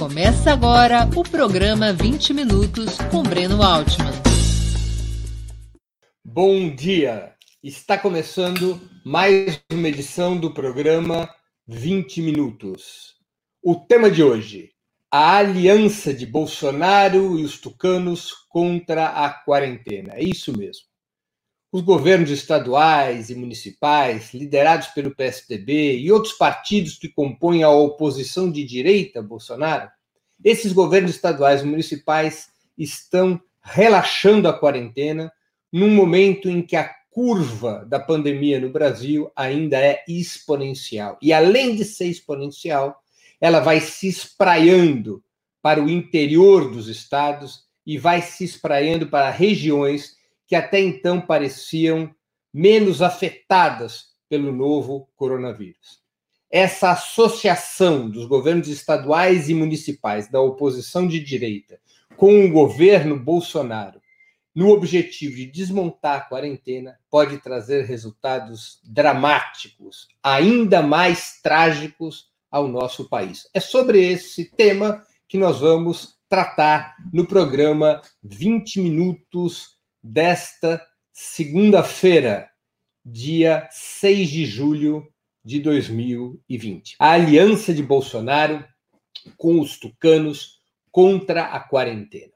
Começa agora o programa 20 Minutos com Breno Altman. Bom dia! Está começando mais uma edição do programa 20 Minutos. O tema de hoje: a aliança de Bolsonaro e os tucanos contra a quarentena. É isso mesmo. Os governos estaduais e municipais, liderados pelo PSDB e outros partidos que compõem a oposição de direita a Bolsonaro, esses governos estaduais e municipais estão relaxando a quarentena num momento em que a curva da pandemia no Brasil ainda é exponencial. E além de ser exponencial, ela vai se espraiando para o interior dos estados e vai se espraiando para regiões que até então pareciam menos afetadas pelo novo coronavírus. Essa associação dos governos estaduais e municipais da oposição de direita com o governo Bolsonaro no objetivo de desmontar a quarentena pode trazer resultados dramáticos, ainda mais trágicos ao nosso país. É sobre esse tema que nós vamos tratar no programa 20 Minutos desta segunda-feira, dia 6 de julho de 2020. A aliança de Bolsonaro com os tucanos contra a quarentena.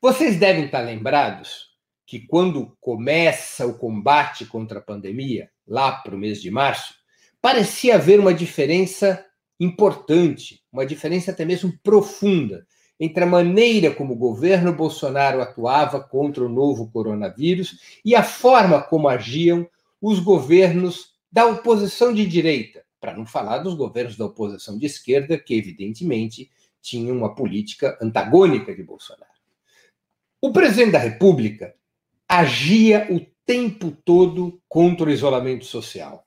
Vocês devem estar lembrados que quando começa o combate contra a pandemia, lá para o mês de março, parecia haver uma diferença importante, uma diferença até mesmo profunda entre a maneira como o governo Bolsonaro atuava contra o novo coronavírus e a forma como agiam os governos da oposição de direita, para não falar dos governos da oposição de esquerda, que evidentemente tinham uma política antagônica de Bolsonaro. O presidente da República agia o tempo todo contra o isolamento social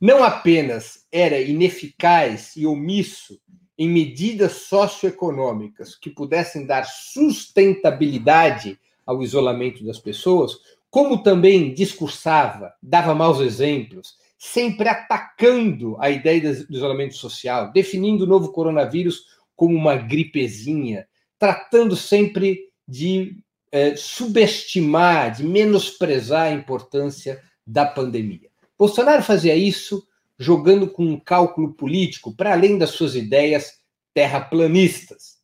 não apenas era ineficaz e omisso em medidas socioeconômicas que pudessem dar sustentabilidade ao isolamento das pessoas, como também discursava, dava maus exemplos, sempre atacando a ideia do isolamento social, definindo o novo coronavírus como uma gripezinha, tratando sempre de eh, subestimar, de menosprezar a importância da pandemia. Bolsonaro fazia isso jogando com um cálculo político para além das suas ideias terraplanistas.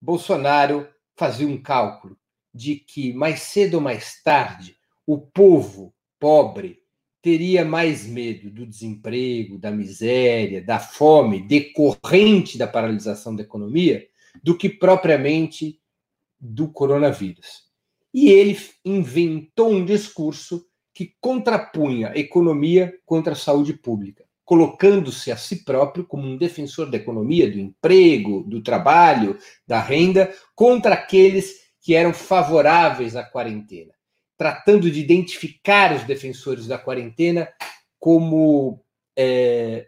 Bolsonaro fazia um cálculo de que mais cedo ou mais tarde o povo pobre teria mais medo do desemprego, da miséria, da fome decorrente da paralisação da economia do que propriamente do coronavírus. E ele inventou um discurso que contrapunha economia contra a saúde pública, colocando-se a si próprio como um defensor da economia, do emprego, do trabalho, da renda, contra aqueles que eram favoráveis à quarentena, tratando de identificar os defensores da quarentena como é,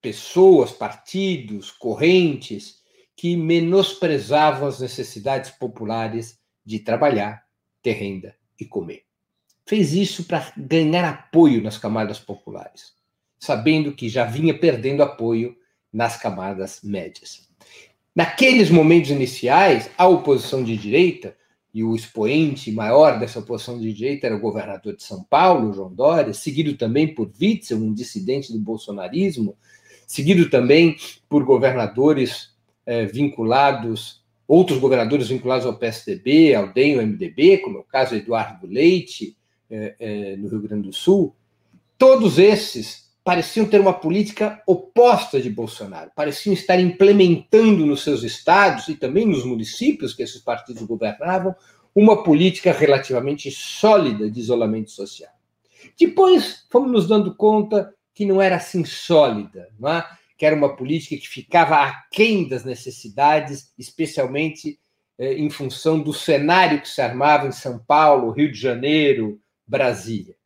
pessoas, partidos, correntes que menosprezavam as necessidades populares de trabalhar, ter renda e comer. Fez isso para ganhar apoio nas camadas populares, sabendo que já vinha perdendo apoio nas camadas médias. Naqueles momentos iniciais, a oposição de direita, e o expoente maior dessa oposição de direita era o governador de São Paulo, João Dória, seguido também por Witzel, um dissidente do bolsonarismo, seguido também por governadores eh, vinculados, outros governadores vinculados ao PSDB, ao DEM, ao MDB, como é o caso Eduardo Leite, é, é, no Rio Grande do Sul, todos esses pareciam ter uma política oposta de Bolsonaro, pareciam estar implementando nos seus estados e também nos municípios que esses partidos governavam uma política relativamente sólida de isolamento social. Depois fomos nos dando conta que não era assim sólida, é? que era uma política que ficava aquém das necessidades, especialmente eh, em função do cenário que se armava em São Paulo, Rio de Janeiro, Brasília.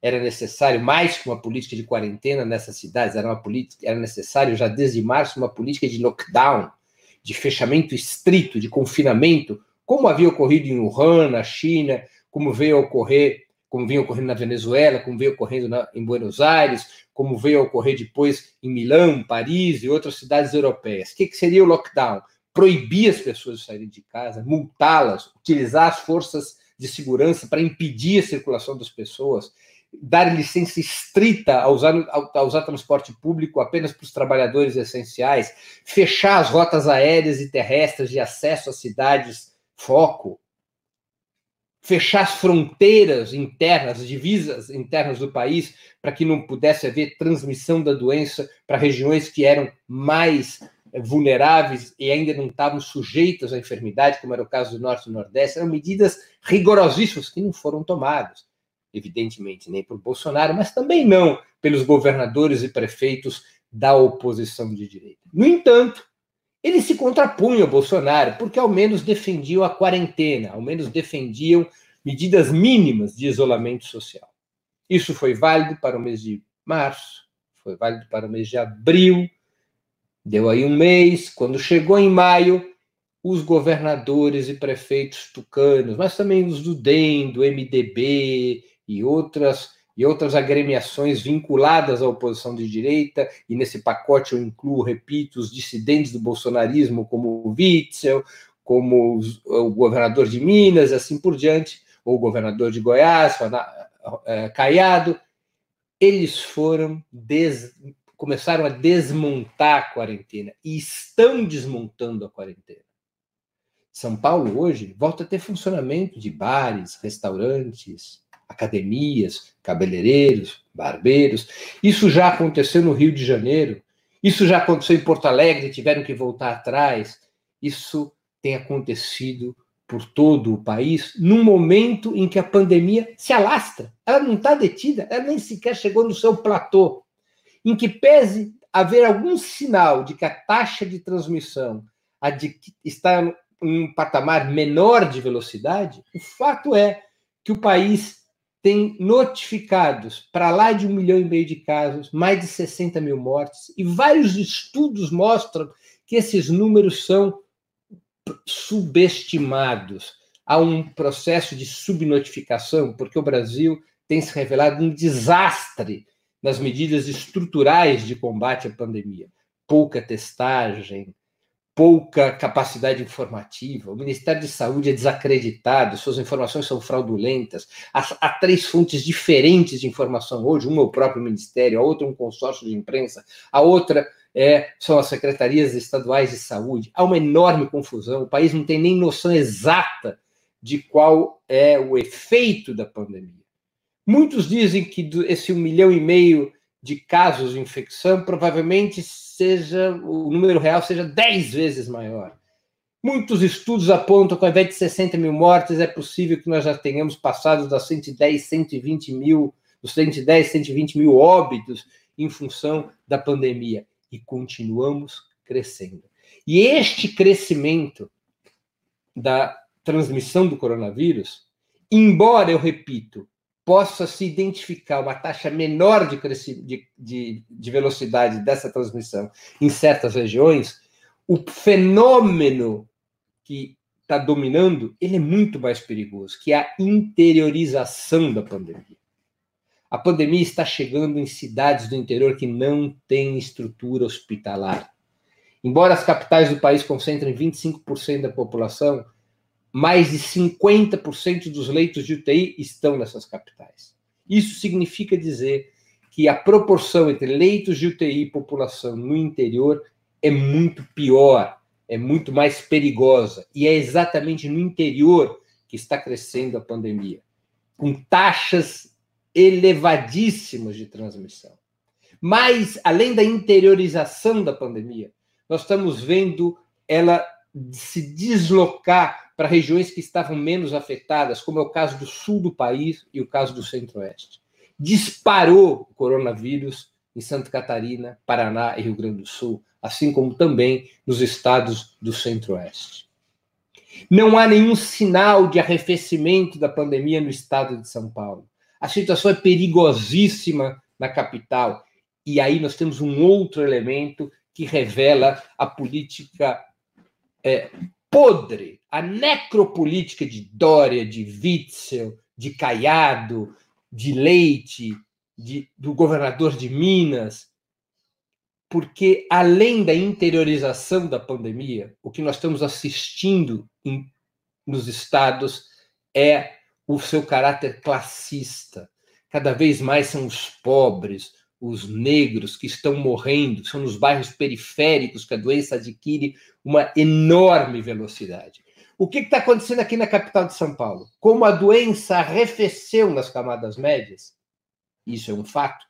Era necessário mais que uma política de quarentena nessas cidades, era uma política, era necessário já desde março uma política de lockdown, de fechamento estrito, de confinamento, como havia ocorrido em Wuhan, na China, como veio ocorrer como vinha ocorrendo na Venezuela, como veio ocorrendo na, em Buenos Aires, como veio ocorrer depois em Milão, Paris e outras cidades europeias. O que, que seria o lockdown? Proibir as pessoas de saírem de casa, multá-las, utilizar as forças de segurança para impedir a circulação das pessoas, dar licença estrita a usar, a usar transporte público apenas para os trabalhadores essenciais, fechar as rotas aéreas e terrestres de acesso às cidades foco, fechar as fronteiras internas, as divisas internas do país, para que não pudesse haver transmissão da doença para regiões que eram mais vulneráveis e ainda não estavam sujeitas à enfermidade, como era o caso do Norte e Nordeste, eram medidas rigorosíssimas que não foram tomadas, evidentemente, nem por Bolsonaro, mas também não pelos governadores e prefeitos da oposição de direita. No entanto, eles se contrapunham ao Bolsonaro, porque ao menos defendiam a quarentena, ao menos defendiam medidas mínimas de isolamento social. Isso foi válido para o mês de março, foi válido para o mês de abril, deu aí um mês. Quando chegou em maio, os governadores e prefeitos tucanos, mas também os do DEM, do MDB e outras e outras agremiações vinculadas à oposição de direita, e nesse pacote eu incluo, repito, os dissidentes do bolsonarismo, como o Witzel, como o governador de Minas, assim por diante, ou o governador de Goiás, é, Caiado, eles foram des... começaram a desmontar a quarentena e estão desmontando a quarentena. São Paulo hoje volta a ter funcionamento de bares, restaurantes, academias, cabeleireiros, barbeiros. Isso já aconteceu no Rio de Janeiro, isso já aconteceu em Porto Alegre, tiveram que voltar atrás. Isso tem acontecido por todo o país num momento em que a pandemia se alastra. Ela não está detida, ela nem sequer chegou no seu platô. Em que pese haver algum sinal de que a taxa de transmissão está em um patamar menor de velocidade, o fato é que o país tem notificados para lá de um milhão e meio de casos, mais de 60 mil mortes, e vários estudos mostram que esses números são subestimados. Há um processo de subnotificação, porque o Brasil tem se revelado um desastre nas medidas estruturais de combate à pandemia. Pouca testagem, pouca capacidade informativa, o Ministério de Saúde é desacreditado, suas informações são fraudulentas, há, há, três fontes diferentes de informação hoje, uma é o próprio Ministério, a outra é um consórcio de imprensa, a outra é, são as secretarias estaduais de saúde, há uma enorme confusão, o país não tem nem noção exata de qual é o efeito da pandemia. Muitos dizem que esse um milhão e meio de casos de infecção provavelmente seja o número real seja 10 vezes maior. Muitos estudos apontam que ao invés de 60 mil mortes, é possível que nós já tenhamos passado das 110, 120 mil, dos 110, 120 mil óbitos em função da pandemia. E continuamos crescendo. E este crescimento da transmissão do coronavírus, embora, eu repito, possa se identificar uma taxa menor de, de, de, de velocidade dessa transmissão em certas regiões, o fenômeno que está dominando, ele é muito mais perigoso, que é a interiorização da pandemia. A pandemia está chegando em cidades do interior que não têm estrutura hospitalar. Embora as capitais do país concentrem 25% da população, mais de 50% dos leitos de UTI estão nessas capitais. Isso significa dizer que a proporção entre leitos de UTI e população no interior é muito pior, é muito mais perigosa. E é exatamente no interior que está crescendo a pandemia, com taxas elevadíssimas de transmissão. Mas, além da interiorização da pandemia, nós estamos vendo ela se deslocar para regiões que estavam menos afetadas, como é o caso do sul do país e o caso do centro-oeste. Disparou o coronavírus em Santa Catarina, Paraná e Rio Grande do Sul, assim como também nos estados do centro-oeste. Não há nenhum sinal de arrefecimento da pandemia no estado de São Paulo. A situação é perigosíssima na capital. E aí nós temos um outro elemento que revela a política é, podre, a necropolítica de Dória, de Witzel, de Caiado, de Leite, de, do governador de Minas, porque além da interiorização da pandemia, o que nós estamos assistindo em, nos estados é o seu caráter classista. Cada vez mais são os pobres, os negros que estão morrendo, são nos bairros periféricos que a doença adquire uma enorme velocidade. O que está acontecendo aqui na capital de São Paulo? Como a doença arrefeceu nas camadas médias, isso é um fato.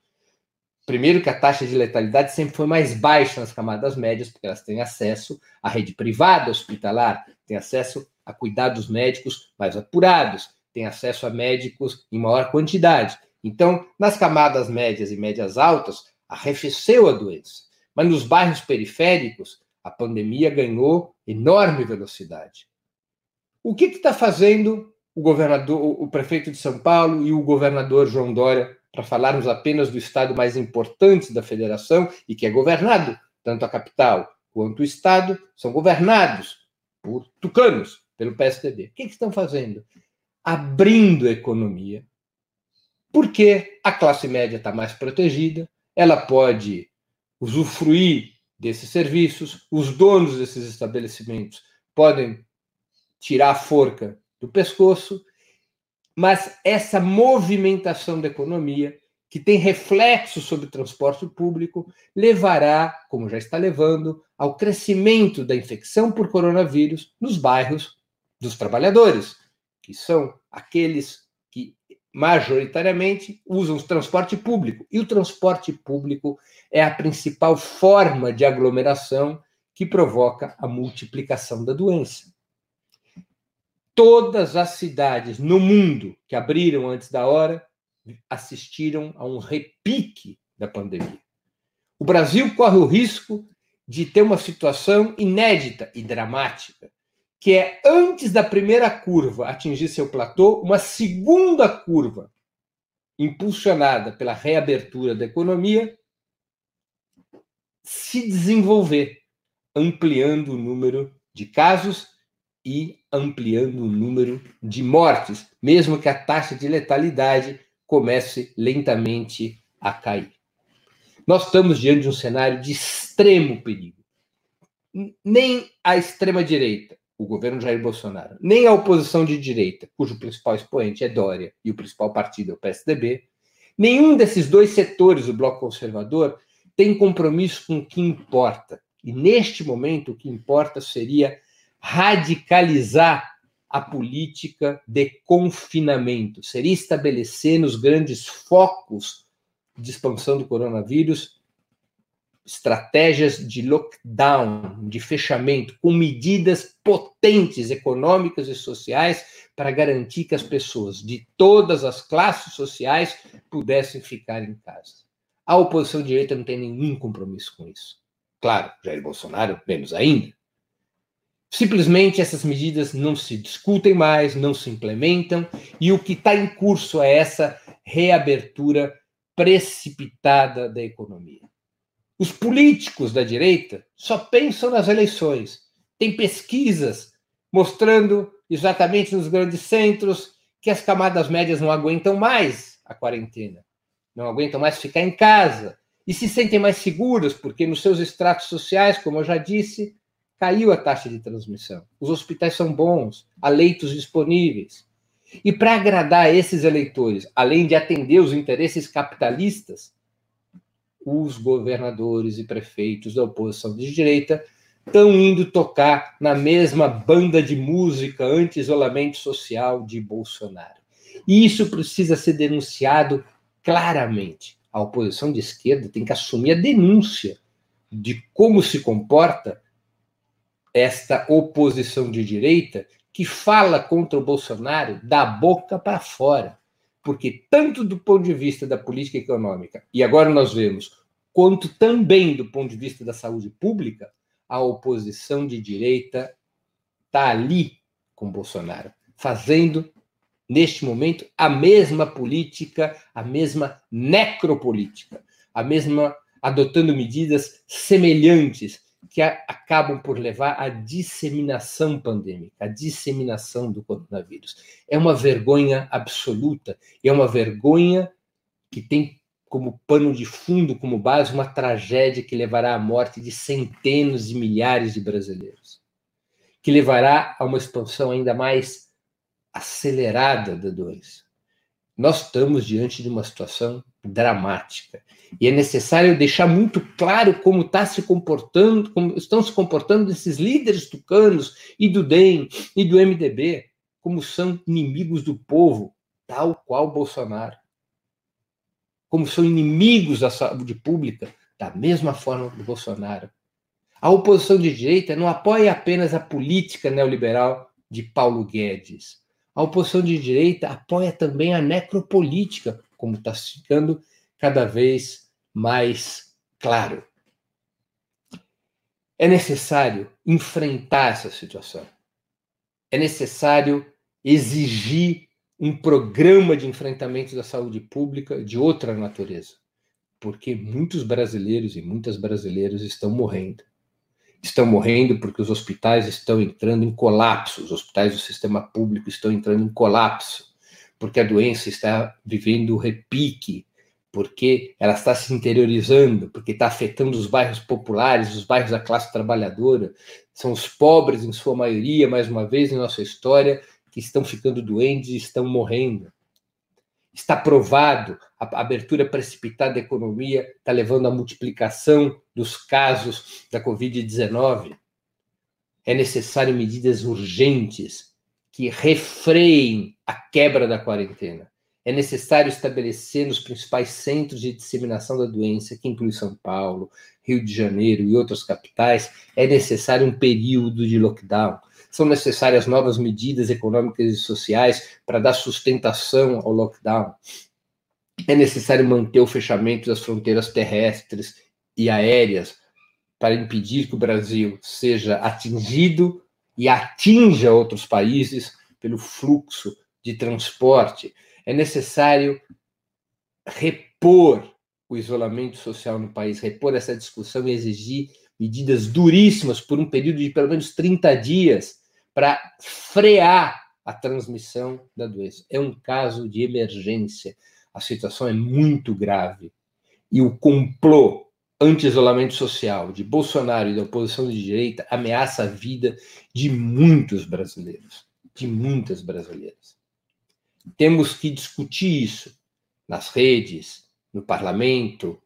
Primeiro, que a taxa de letalidade sempre foi mais baixa nas camadas médias, porque elas têm acesso à rede privada hospitalar, têm acesso a cuidados médicos mais apurados, têm acesso a médicos em maior quantidade. Então, nas camadas médias e médias altas, arrefeceu a doença. Mas nos bairros periféricos, a pandemia ganhou enorme velocidade. O que está fazendo o governador, o prefeito de São Paulo e o governador João Dória, para falarmos apenas do estado mais importante da federação e que é governado, tanto a capital quanto o estado são governados por tucanos, pelo PSDB. O que, que estão fazendo? Abrindo a economia, porque a classe média está mais protegida, ela pode usufruir desses serviços, os donos desses estabelecimentos podem tirar a forca do pescoço, mas essa movimentação da economia, que tem reflexo sobre o transporte público, levará, como já está levando, ao crescimento da infecção por coronavírus nos bairros dos trabalhadores, que são aqueles majoritariamente usam o transporte público. E o transporte público é a principal forma de aglomeração que provoca a multiplicação da doença. Todas as cidades no mundo que abriram antes da hora assistiram a um repique da pandemia. O Brasil corre o risco de ter uma situação inédita e dramática que é antes da primeira curva atingir seu platô, uma segunda curva impulsionada pela reabertura da economia se desenvolver, ampliando o número de casos e ampliando o número de mortes, mesmo que a taxa de letalidade comece lentamente a cair. Nós estamos diante de um cenário de extremo perigo. Nem a extrema-direita, o governo Jair Bolsonaro, nem a oposição de direita, cujo principal expoente é Dória e o principal partido é o PSDB, nenhum desses dois setores do bloco conservador tem compromisso com o que importa. E neste momento, o que importa seria radicalizar a política de confinamento, seria estabelecer nos grandes focos de expansão do coronavírus estratégias de lockdown, de fechamento, com medidas potentes econômicas e sociais para garantir que as pessoas de todas as classes sociais pudessem ficar em casa. A oposição direita não tem nenhum compromisso com isso. Claro, Jair Bolsonaro, menos ainda. Simplesmente essas medidas não se discutem mais, não se implementam, e o que está em curso é essa reabertura precipitada da economia. Os políticos da direita só pensam nas eleições. Tem pesquisas mostrando exatamente nos grandes centros que as camadas médias não aguentam mais a quarentena, não aguentam mais ficar em casa e se sentem mais seguras porque nos seus estratos sociais, como eu já disse, caiu a taxa de transmissão. Os hospitais são bons, há leitos disponíveis. E para agradar esses eleitores, além de atender os interesses capitalistas, os governadores e prefeitos da oposição de direita estão indo tocar na mesma banda de música anti-isolamento social de Bolsonaro. E isso precisa ser denunciado claramente. A oposição de esquerda tem que assumir a denúncia de como se comporta esta oposição de direita que fala contra o Bolsonaro da boca para fora. Porque, tanto do ponto de vista da política econômica, e agora nós vemos quanto também do ponto de vista da saúde pública, a oposição de direita está ali com Bolsonaro, fazendo, neste momento, a mesma política, a mesma necropolítica, a mesma adotando medidas semelhantes que a, acabam por levar à disseminação pandêmica, à disseminação do coronavírus. É uma vergonha absoluta, e é uma vergonha que tem como pano de fundo, como base, uma tragédia que levará à morte de centenas de milhares de brasileiros, que levará a uma expansão ainda mais acelerada da doença. Nós estamos diante de uma situação dramática e é necessário deixar muito claro como está se comportando, como estão se comportando esses líderes tucanos e do DEM e do MDB, como são inimigos do povo, tal qual Bolsonaro como são inimigos da saúde pública, da mesma forma do Bolsonaro. A oposição de direita não apoia apenas a política neoliberal de Paulo Guedes. A oposição de direita apoia também a necropolítica, como está ficando cada vez mais claro. É necessário enfrentar essa situação. É necessário exigir um programa de enfrentamento da saúde pública de outra natureza, porque muitos brasileiros e muitas brasileiras estão morrendo. Estão morrendo porque os hospitais estão entrando em colapso, os hospitais do sistema público estão entrando em colapso, porque a doença está vivendo repique, porque ela está se interiorizando, porque está afetando os bairros populares, os bairros da classe trabalhadora. São os pobres, em sua maioria, mais uma vez em nossa história, que estão ficando doentes e estão morrendo. Está provado, a abertura precipitada da economia está levando à multiplicação dos casos da Covid-19. É necessário medidas urgentes que refreiem a quebra da quarentena. É necessário estabelecer nos principais centros de disseminação da doença, que inclui São Paulo, Rio de Janeiro e outras capitais, é necessário um período de lockdown são necessárias novas medidas econômicas e sociais para dar sustentação ao lockdown. É necessário manter o fechamento das fronteiras terrestres e aéreas para impedir que o Brasil seja atingido e atinja outros países pelo fluxo de transporte. É necessário repor o isolamento social no país, repor essa discussão e exigir medidas duríssimas por um período de pelo menos 30 dias para frear a transmissão da doença. É um caso de emergência. A situação é muito grave. E o complô anti-isolamento social de Bolsonaro e da oposição de direita ameaça a vida de muitos brasileiros, de muitas brasileiras. Temos que discutir isso nas redes, no parlamento,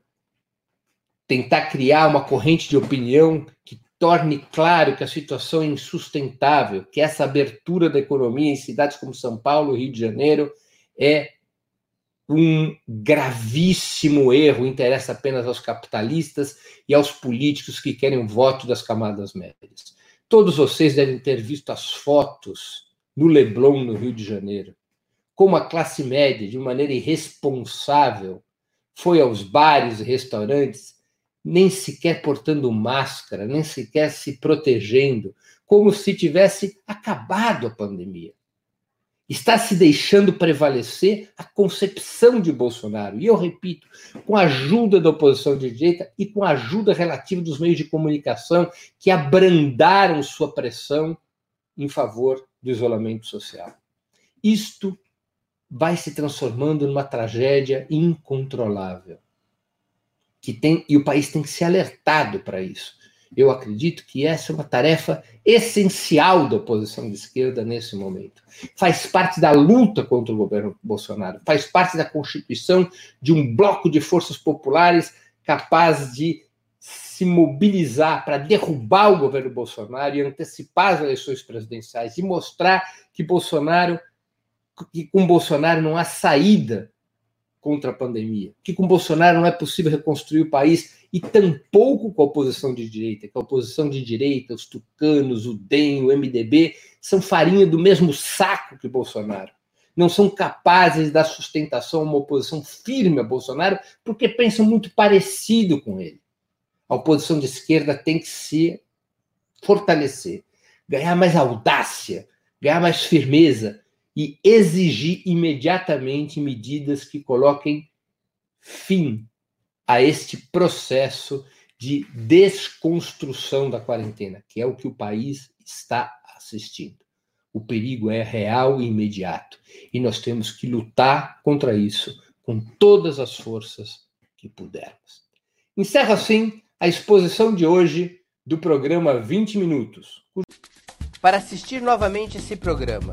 tentar criar uma corrente de opinião que torne claro que a situação é insustentável, que essa abertura da economia em cidades como São Paulo, Rio de Janeiro, é um gravíssimo erro, interessa apenas aos capitalistas e aos políticos que querem o voto das camadas médias. Todos vocês devem ter visto as fotos no Leblon, no Rio de Janeiro, como a classe média, de maneira irresponsável, foi aos bares e restaurantes nem sequer portando máscara, nem sequer se protegendo, como se tivesse acabado a pandemia. Está se deixando prevalecer a concepção de Bolsonaro. E eu repito, com a ajuda da oposição de direita e com a ajuda relativa dos meios de comunicação que abrandaram sua pressão em favor do isolamento social. Isto vai se transformando numa tragédia incontrolável que tem e o país tem que ser alertado para isso. Eu acredito que essa é uma tarefa essencial da oposição de esquerda nesse momento. Faz parte da luta contra o governo Bolsonaro, faz parte da constituição de um bloco de forças populares capaz de se mobilizar para derrubar o governo Bolsonaro e antecipar as eleições presidenciais e mostrar que Bolsonaro que com Bolsonaro não há saída contra a pandemia, que com Bolsonaro não é possível reconstruir o país e tampouco com a oposição de direita, que a oposição de direita, os tucanos, o DEM, o MDB, são farinha do mesmo saco que Bolsonaro. Não são capazes de dar sustentação a uma oposição firme a Bolsonaro porque pensam muito parecido com ele. A oposição de esquerda tem que se fortalecer, ganhar mais audácia, ganhar mais firmeza, e exigir imediatamente medidas que coloquem fim a este processo de desconstrução da quarentena, que é o que o país está assistindo. O perigo é real e imediato. E nós temos que lutar contra isso com todas as forças que pudermos. Encerra assim a exposição de hoje do programa 20 Minutos. Para assistir novamente esse programa